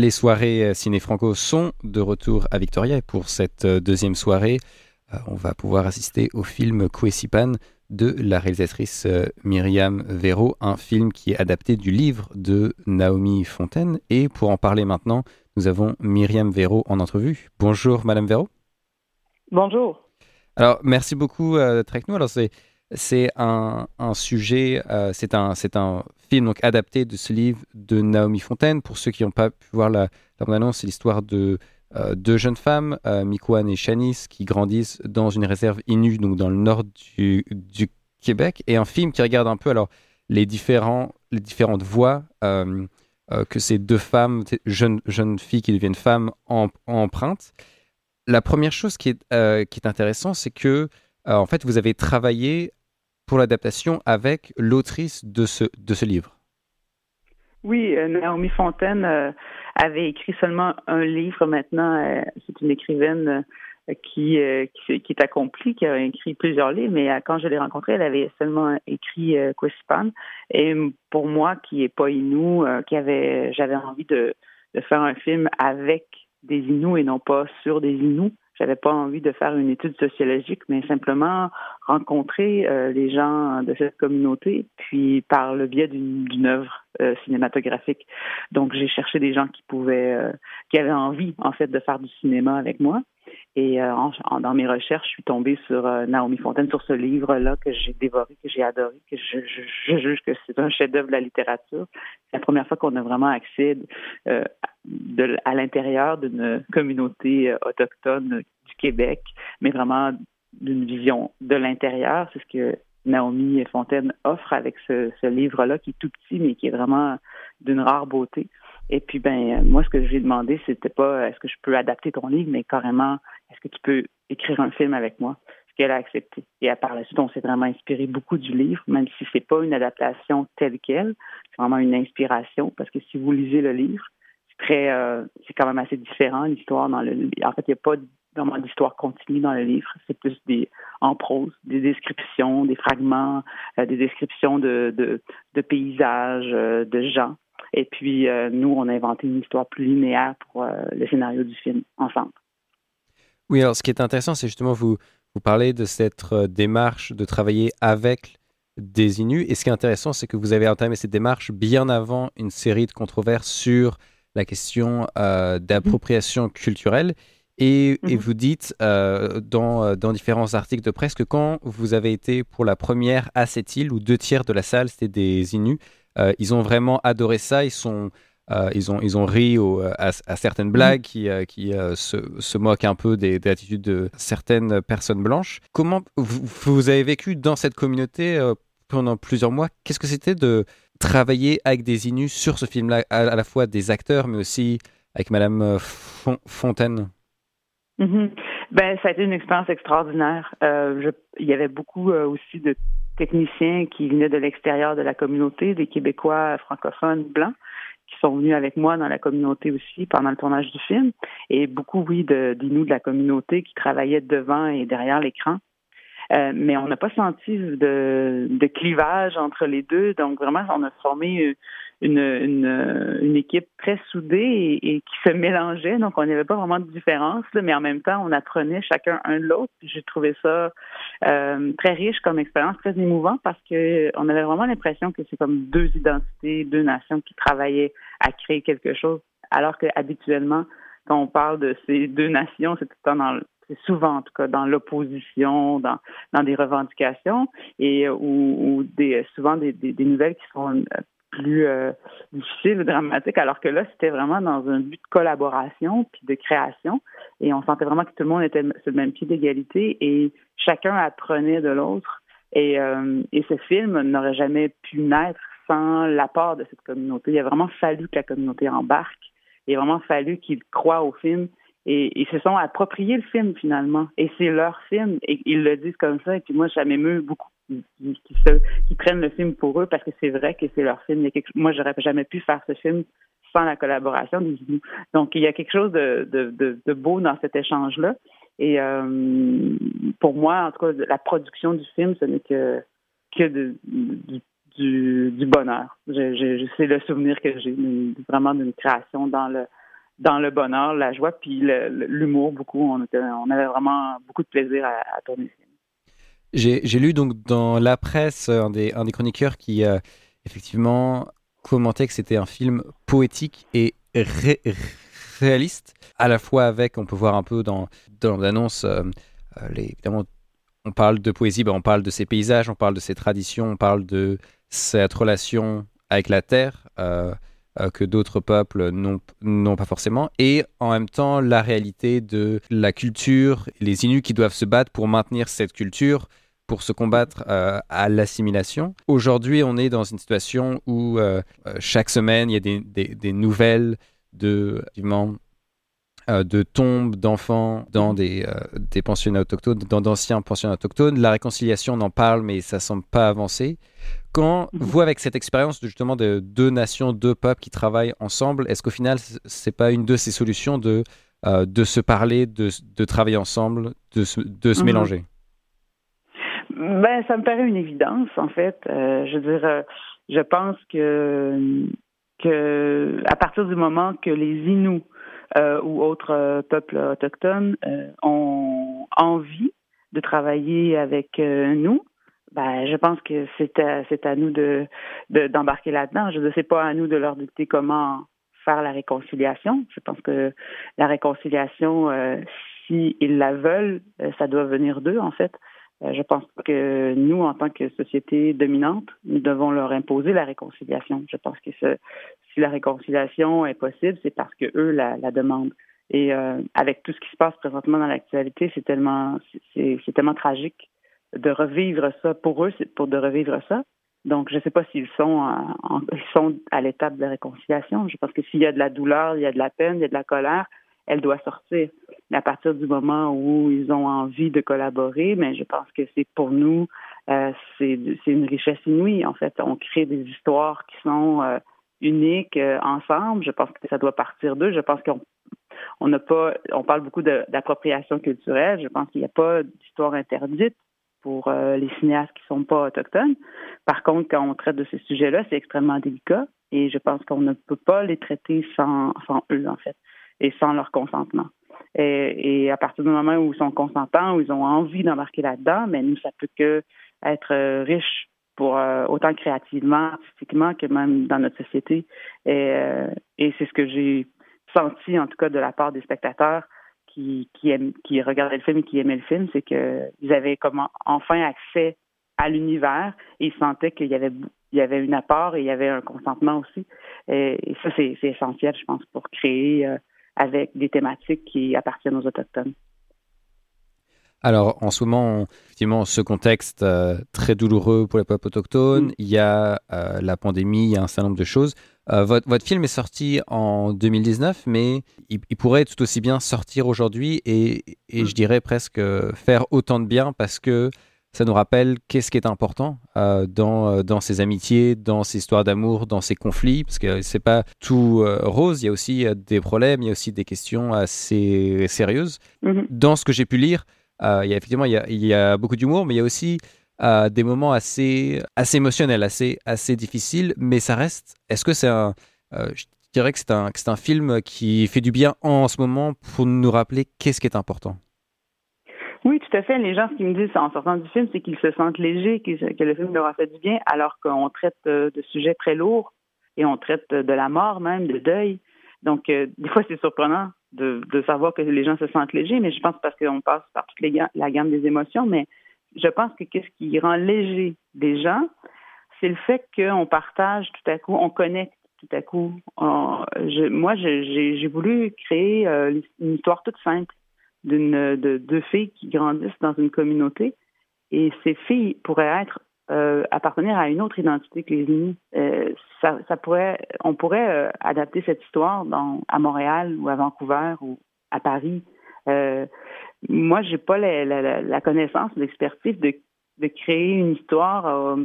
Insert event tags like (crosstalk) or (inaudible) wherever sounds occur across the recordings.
Les soirées Ciné Franco sont de retour à Victoria et pour cette deuxième soirée, on va pouvoir assister au film Kouessipan de la réalisatrice Myriam Véro, un film qui est adapté du livre de Naomi Fontaine. Et pour en parler maintenant, nous avons Myriam Véro en entrevue. Bonjour Madame Véro. Bonjour. Alors, merci beaucoup d'être avec nous. Alors, c'est c'est un, sujet, euh, c'est un, un film donc adapté de ce livre de Naomi Fontaine. Pour ceux qui n'ont pas pu voir la, la bande-annonce, c'est l'histoire de euh, deux jeunes femmes, euh, et Shanice, qui grandissent dans une réserve Innu, donc dans le nord du, Québec, et un film qui regarde un peu alors les différents, les différentes voies euh, que ces deux femmes, jeunes, jeunes filles qui deviennent femmes, empruntent. La première chose qui est, qui est intéressante, c'est que en fait, vous avez travaillé pour l'adaptation avec l'autrice de ce, de ce livre. Oui, euh, Naomi Fontaine euh, avait écrit seulement un livre maintenant. Euh, c'est une écrivaine qui, qui, est accomplie, qui a écrit plusieurs livres, mais quand je l'ai rencontrée, elle avait seulement écrit euh, Et pour moi, qui n'est pas Inou, qui avait, j'avais envie de, de, faire un film avec des Inuits et non pas sur des Inuits. J'avais pas envie de faire une étude sociologique, mais simplement rencontrer euh, les gens de cette communauté, puis par le biais d'une œuvre euh, cinématographique. Donc, j'ai cherché des gens qui pouvaient, euh, qui avaient envie, en fait, de faire du cinéma avec moi. Et euh, dans mes recherches, je suis tombée sur euh, Naomi Fontaine, sur ce livre-là que j'ai dévoré, que j'ai adoré, que je, juge que c'est un chef-d'œuvre de la littérature. C'est la première fois qu'on a vraiment accès euh, à l'intérieur d'une communauté autochtone du Québec, mais vraiment d'une vision de l'intérieur. C'est ce que Naomi Fontaine offre avec ce, ce livre-là, qui est tout petit, mais qui est vraiment d'une rare beauté. Et puis, ben, moi, ce que j'ai demandé, c'était pas est-ce que je peux adapter ton livre, mais carrément, que tu peux écrire un film avec moi? Ce qu'elle a accepté. Et par la suite, on s'est vraiment inspiré beaucoup du livre, même si c'est pas une adaptation telle quelle. C'est vraiment une inspiration, parce que si vous lisez le livre, c'est très, euh, c'est quand même assez différent, l'histoire dans le En fait, il n'y a pas vraiment d'histoire continue dans le livre. C'est plus des, en prose, des descriptions, des fragments, euh, des descriptions de, de, de paysages, euh, de gens. Et puis, euh, nous, on a inventé une histoire plus linéaire pour euh, le scénario du film ensemble. Oui, alors ce qui est intéressant, c'est justement, vous, vous parlez de cette euh, démarche de travailler avec des Inuits. Et ce qui est intéressant, c'est que vous avez entamé cette démarche bien avant une série de controverses sur la question d'appropriation culturelle. Et, et, mhm. vous dites dans, dans, différents articles de presse que quand vous avez été pour la première à cette île, où deux tiers de la salle, c'était des euh, ils ont vraiment adoré ça. Ils sont euh, ils, ont, ils ont ri à, certaines blagues qui, euh, qui se, moquent un peu des, attitudes de certaines personnes blanches. Comment vous, avez vécu dans cette communauté pendant plusieurs mois? Qu'est-ce que c'était de travailler avec des Inuits sur ce film-là, à, la fois des acteurs, mais aussi avec Madame Fontaine? Mm-hmm. Ben, ça a été une expérience extraordinaire. il y avait beaucoup aussi de techniciens qui venaient de l'extérieur de la communauté, des Québécois francophones blancs qui sont venus avec moi dans la communauté aussi pendant le tournage du film, et beaucoup, oui, de, de la communauté qui travaillaient devant et derrière l'écran. Euh, mais on n'a pas senti de, de, clivage entre les deux. Donc vraiment, on a formé une, une, une équipe très soudée et, qui se mélangeait. Donc on n'avait pas vraiment de différence, mais en même temps, on apprenait chacun un de l'autre. J'ai trouvé ça euh, très riche comme expérience, très émouvant parce que on avait vraiment l'impression que c'est comme deux identités, deux nations qui travaillaient à créer quelque chose, alors que habituellement, quand on parle de ces deux nations, c'est tout le temps dans c'est souvent en tout cas dans l'opposition, dans, dans des revendications et euh, ou, des souvent des, des, nouvelles qui sont euh, plus euh, difficiles ou dramatiques, alors que là, c'était vraiment dans un but de collaboration puis de création. Et on sentait vraiment que tout le monde était sur le même pied d'égalité et chacun apprenait de l'autre. Et, et ce film n'aurait jamais pu naître sans l'apport de cette communauté. Il a vraiment fallu que la communauté embarque. Il a vraiment fallu qu'ils croient au film et ils se sont appropriés le film finalement. Et c'est leur film. Et ils le disent comme ça. Et puis moi, ça m'émeut beaucoup qu'ils prennent le film pour eux parce que c'est vrai que c'est leur film. Il moi, j'aurais jamais pu faire ce film sans la collaboration des Donc, il y a quelque chose de, beau dans cet échange-là. Et euh, pour moi, en tout cas, la production du film, ce n'est que, que du, bonheur. C'est le souvenir que j'ai vraiment d'une création dans le dans le bonheur, la joie, puis l'humour beaucoup. On, on, avait vraiment beaucoup de plaisir à, tourner le film. J'ai lu donc dans la presse un des, un des chroniqueurs qui effectivement commentait que c'était un film poétique et réaliste, à la fois avec, on peut voir un peu dans, dans l'annonce, les, évidemment on parle de poésie, ben on parle de ses paysages, on parle de ses traditions, on parle de cette relation avec la terre euh, euh, que d'autres peuples n'ont pas forcément, et en même temps la réalité de la culture, les Inuits qui doivent se battre pour maintenir cette culture, pour se combattre euh, à l'assimilation. Aujourd'hui, on est dans une situation où chaque semaine, il y a des, des nouvelles de euh, de tombes d'enfants dans des, euh, des pensionnats autochtones, dans d'anciens pensionnats autochtones. La réconciliation, on en parle, mais ça semble pas avancer. Quand mhm. vous, avec cette expérience justement de deux nations, deux peuples qui travaillent ensemble, est-ce qu'au final, c'est pas une de ces solutions de, euh, de se parler, de, de, travailler ensemble, de se, de se mhm. mélanger? Ben, ça me paraît une évidence, en fait. je veux dire, je pense que, que à partir du moment que les Inuits euh, ou autres euh, peuples autochtones euh, ont envie de travailler avec nous, ben, je pense que c'est à, c'est à nous de, d'embarquer là-dedans. Je ne sais pas à nous de leur dicter comment faire la réconciliation. Je pense que la réconciliation, euh, s'ils la veulent, ça doit venir d'eux, en fait. je pense que nous, en tant que société dominante, nous devons leur imposer la réconciliation. Je pense que ce, si la réconciliation est possible, c'est parce que eux la, demandent. Et euh, avec tout ce qui se passe présentement dans l'actualité, c'est tellement c'est tellement tragique de revivre ça pour eux, c'est pour de revivre ça. Donc, je ne sais pas s'ils sont ils sont à l'étape de la réconciliation. Je pense que s'il y a de la douleur, il y a de la peine, il y a de la colère, elle doit sortir. Mais à partir du moment où ils ont envie de collaborer, mais je pense que c'est pour nous, euh, c'est une richesse inouïe. En fait, on crée des histoires qui sont euh, unique euh, ensemble. Je pense que ça doit partir d'eux. Je pense qu'on on n'a pas, on parle beaucoup d'appropriation culturelle. Je pense qu'il n'y a pas d'histoire interdite pour euh, les cinéastes qui ne sont pas autochtones. Par contre, quand on traite de ces sujets-là, c'est extrêmement délicat et je pense qu'on ne peut pas les traiter sans, eux, en fait, et sans leur consentement. Et, à partir du moment où ils sont consentants, où ils ont envie d'embarquer là-dedans, mais nous, ça peut que être euh, riche pour euh, autant créativement, artistiquement que même dans notre société. Et c'est ce que j'ai senti, en tout cas, de la part des spectateurs qui, qui, aiment, qui regardaient le film et qui aimaient le film, c'est qu'ils avaient comme enfin accès à l'univers et ils sentaient qu'il y avait il y avait une apport et il y avait un consentement aussi. Et, ça, c'est essentiel, je pense, pour créer euh, avec des thématiques qui appartiennent aux Autochtones. Alors, en ce moment, effectivement, ce contexte euh, très douloureux pour les peuples autochtones, mm. il y a euh, la pandémie, il y a un certain nombre de choses. Euh, votre, votre, film est sorti en 2019, mais il, pourrait tout aussi bien sortir aujourd'hui et, et, je mm. dirais presque faire autant de bien parce que ça nous rappelle qu'est-ce qui est important dans, dans ces amitiés, dans ces histoires d'amour, dans ces conflits, parce que c'est pas tout rose, il y a aussi des problèmes, il y a aussi des questions assez sérieuses. Mm-hmm. Dans ce que j'ai pu lire, il y a, effectivement, il y a, beaucoup d'humour, mais il y a aussi euh, des moments assez, assez émotionnels, assez, assez difficiles, mais ça reste. Est-ce que c'est un. Euh, je dirais que c'est un, un film qui fait du bien en ce moment pour nous rappeler qu'est-ce qui est important? Oui, tout à fait. Les gens, ce qu'ils me disent en sortant du film, c'est qu'ils se sentent légers, que le film leur a fait du bien, alors qu'on traite de sujets très lourds et on traite de la mort même, de deuil. Donc, des fois, c'est surprenant de, de, savoir que les gens se sentent légers, mais je pense parce qu'on passe par toute les, la gamme des émotions, mais je pense que qu'est-ce qui rend léger des gens, c'est le fait qu'on partage tout à coup, on connecte tout à coup. je, moi, j'ai voulu créer euh, une histoire toute simple d'une de deux filles qui grandissent dans une communauté et ces filles pourraient être euh, appartenir à une autre identité que les unis. Ça, ça, pourrait, on pourrait euh, adapter cette histoire à Montréal ou à Vancouver ou à Paris. Euh, moi, j'ai pas la, connaissance, l'expertise de, créer une histoire euh,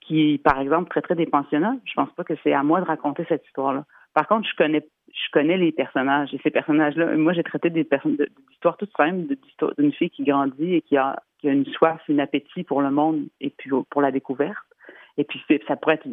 qui, par exemple, traiterait des pensionnats. Je pense pas que c'est à moi de raconter cette histoire-là. Par contre, je connais je connais les personnages et ces personnages-là. Moi, j'ai traité des personnes d'histoires toutes simples, d'une fille qui grandit et qui a, qui a une soif, une appétit pour le monde et puis pour la découverte. Et puis, ça pourrait être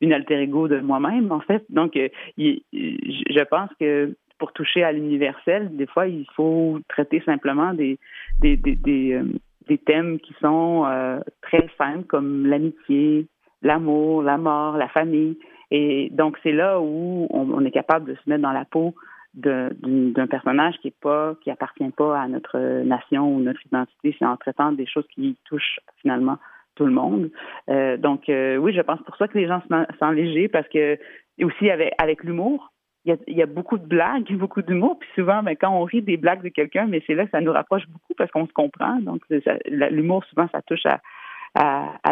une, alter ego de moi-même, en fait. Donc, euh, je pense que pour toucher à l'universel, des fois, il faut traiter simplement des, des, des, euh, thèmes qui sont euh, très simples, comme l'amitié, l'amour, la mort, la famille. Et donc, c'est là où on, est capable de se mettre dans la peau d'un personnage qui est pas, qui appartient pas à notre nation ou notre identité, c'est en traitant des choses qui touchent finalement le monde. Euh, donc, euh, oui, je pense pour ça que les gens sont légers parce que aussi avec, avec l'humour, il y, a, beaucoup de blagues, (laughs) beaucoup d'humour. Puis souvent, ben, quand on rit des blagues de quelqu'un, mais c'est là que ça nous rapproche beaucoup parce qu'on se comprend. Donc, l'humour, souvent, ça touche à,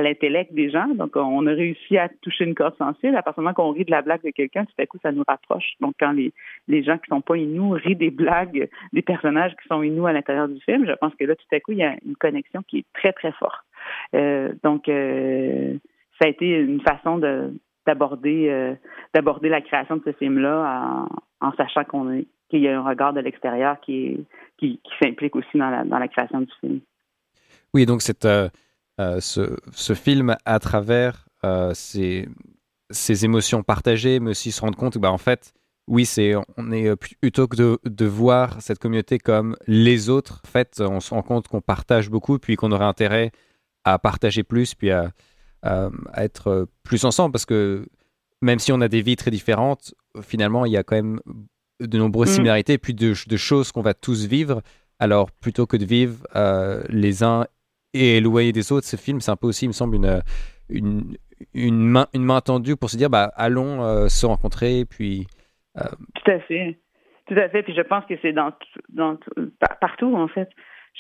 l'intellect des gens. Donc, on a réussi à toucher une corde sensible. À partir du moment qu'on rit de la blague de quelqu'un, tout à coup, ça nous rapproche. Donc, quand les, gens qui sont pas inous rient des blagues des personnages qui sont inous à l'intérieur du film, je pense que là, tout à coup, il y a une connexion qui est très, très forte. Euh, donc, euh, ça a été une façon de d'aborder euh, d'aborder la création de ce film-là en, sachant qu'on qu'il y a un regard de l'extérieur qui, qui, s'implique aussi dans la, création du film. Oui, donc euh, ce, film à travers euh, ses, émotions partagées, mais aussi se rendre compte que, bah, en fait, oui, c'est, on est plutôt que de, de, voir cette communauté comme les autres. En fait, on se rend compte qu'on partage beaucoup, puis qu'on aurait intérêt à partager plus, puis à, être plus ensemble, parce que même si on a des vies très différentes, finalement, il y a quand même de nombreuses mm. similarités, puis de, de choses qu'on va tous vivre. Alors, plutôt que de vivre les uns et éloigné des autres, ce film, c'est un peu aussi, il me semble, une, une, une, main, une main tendue pour se dire, bah, allons euh, se rencontrer, puis... Euh, Tout à fait. Tout à fait. Puis je pense que c'est dans, dans, partout, en fait.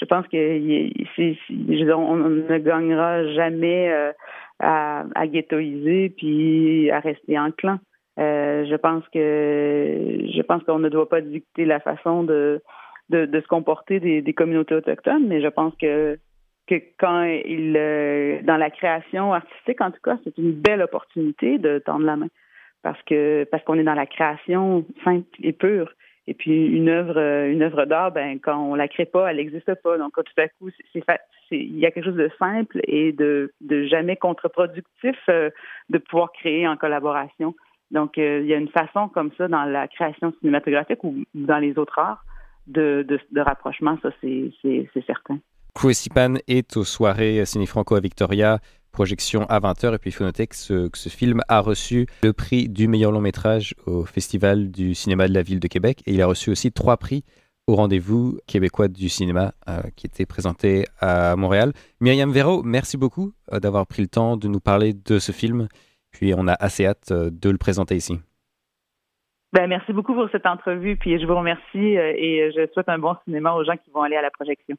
Je pense que on ne gagnera jamais euh, à, à ghettoiser puis à rester en clan. je pense que je pense qu'on ne doit pas dicter la façon de, de, de se comporter des, des communautés autochtones, mais je pense que que quand il, euh, dans la création artistique, en tout cas, c'est une belle opportunité de tendre la main parce que parce qu'on est dans la création simple et pure. Et puis une œuvre, une œuvre d'art, ben quand on la crée pas, elle n'existe pas. Donc tout à coup, il y a quelque chose de simple et de, jamais contre-productif euh, de pouvoir créer en collaboration. Donc euh, il y a une façon comme ça dans la création cinématographique ou dans les autres arts de, rapprochement, ça c'est, certain. Sipan est aux soirées Ciné Franco à Victoria, projection à 20h. Et puis il faut noter que ce, film a reçu le prix du meilleur long métrage au Festival du cinéma de la ville de Québec. Et il a reçu aussi trois prix au rendez-vous québécois du cinéma euh, qui était présenté à Montréal. Myriam Véro, merci beaucoup euh, d'avoir pris le temps de nous parler de ce film. Puis on a assez hâte euh, de le présenter ici. Ben, merci beaucoup pour cette entrevue. Puis je vous remercie et je souhaite un bon cinéma aux gens qui vont aller à la projection.